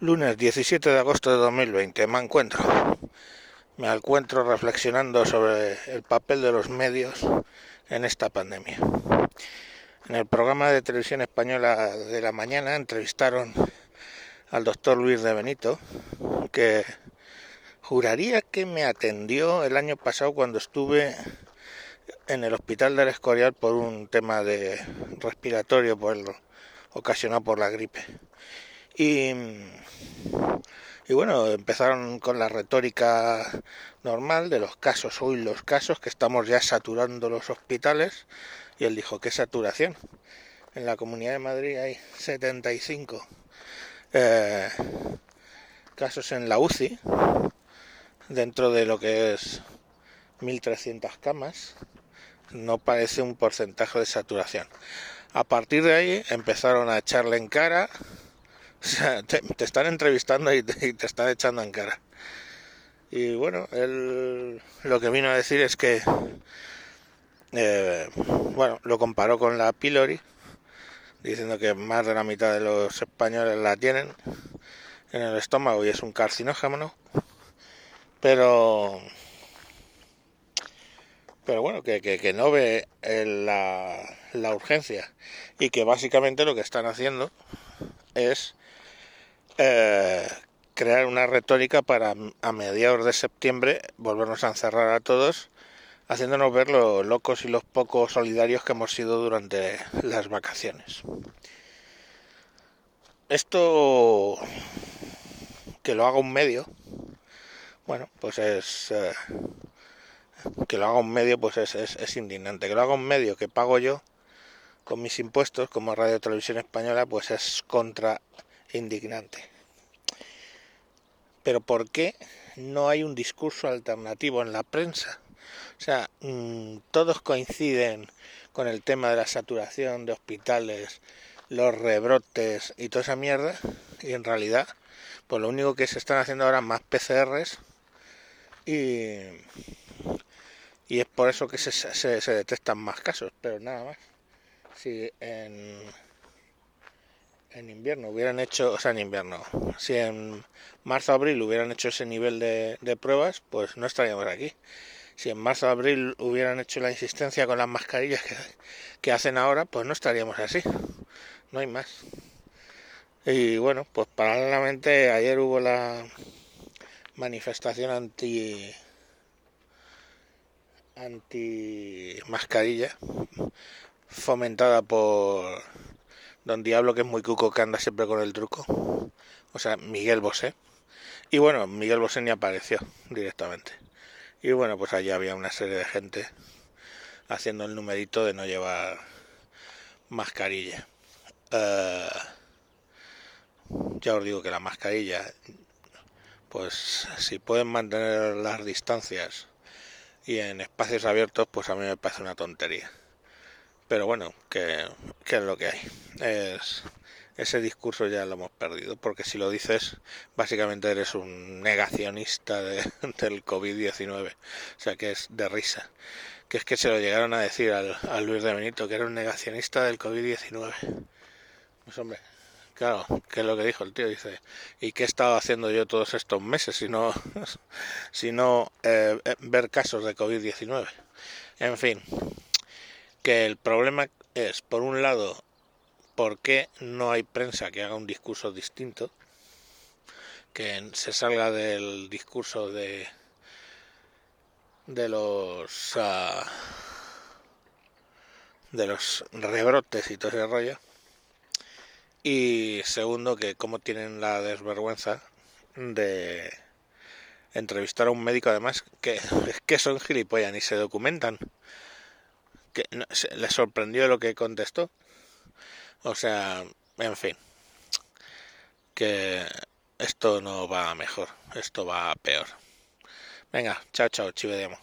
Lunes 17 de agosto de 2020. Me encuentro. Me encuentro reflexionando sobre el papel de los medios en esta pandemia. En el programa de televisión española de la mañana entrevistaron al doctor Luis de Benito, que juraría que me atendió el año pasado cuando estuve en el hospital del Escorial por un tema de respiratorio por el, ocasionado por la gripe. Y, bueno, empezaron con la retórica normal de los casos, hoy los casos, que estamos ya saturando los hospitales. Y él dijo, ¿qué saturación? En la Comunidad de Madrid hay 75 eh, casos en la UCI, dentro de lo que es 1.300 camas. No parece un porcentaje de saturación. A partir de ahí empezaron a echarle en cara sea, te, están entrevistando y te, están echando en cara. Y bueno, él lo que vino a decir es que, eh, bueno, lo comparó con la pylori, diciendo que más de la mitad de los españoles la tienen en el estómago y es un carcinógeno, pero pero bueno, que, que, no ve la, la urgencia y que básicamente lo que están haciendo es eh, crear una retórica para a mediados de septiembre volvernos a encerrar a todos, haciéndonos ver lo locos y los poco solidarios que hemos sido durante las vacaciones. Esto que lo haga un medio, bueno, pues es eh, que lo haga un medio, pues es, es, es indignante. Que lo haga un medio que pago yo con mis impuestos, como Radio Televisión Española, pues es contra indignante. Pero ¿por qué no hay un discurso alternativo en la prensa? O sea, mm, todos coinciden con el tema de la saturación de hospitales, los rebrotes y toda esa mierda, y en realidad, pues lo único que se están haciendo ahora más PCRs y, y es por eso que se, se, se detectan más casos, pero nada más. Si en en invierno hubieran hecho, o sea, en invierno, si en marzo-abril hubieran hecho ese nivel de, pruebas, pues no estaríamos aquí. Si en marzo-abril hubieran hecho la insistencia con las mascarillas que, hacen ahora, pues no estaríamos así. No hay más. Y bueno, pues paralelamente ayer hubo la manifestación anti mascarilla fomentada por Don Diablo, que es muy cuco, que anda siempre con el truco. O sea, Miguel Bosé. Y bueno, Miguel Bosé ni apareció directamente. Y bueno, pues allí había una serie de gente haciendo el numerito de no llevar mascarilla. Eh, ya os digo que la mascarilla, pues si pueden mantener las distancias y en espacios abiertos, pues a mí me parece una tontería pero bueno, que, es lo que hay. Es, ese discurso ya lo hemos perdido, porque si lo dices, básicamente eres un negacionista de, del COVID-19, o sea que es de risa. Que es que se lo llegaron a decir al, Luis de Benito, que era un negacionista del COVID-19. Pues hombre, claro, que es lo que dijo el tío, dice, ¿y qué he estado haciendo yo todos estos meses si no, si no eh, ver casos de COVID-19? En fin, que el problema es, por un lado, por qué no hay prensa que haga un discurso distinto, que se salga del discurso de de los uh, de los rebrotes y todo ese rollo. Y segundo que cómo tienen la desvergüenza de entrevistar a un médico además que que son gilipollas ni se documentan que le sorprendió lo que contestó. O sea, en fin, que esto no va mejor, esto va peor. Venga, chao, chao, chivedemo.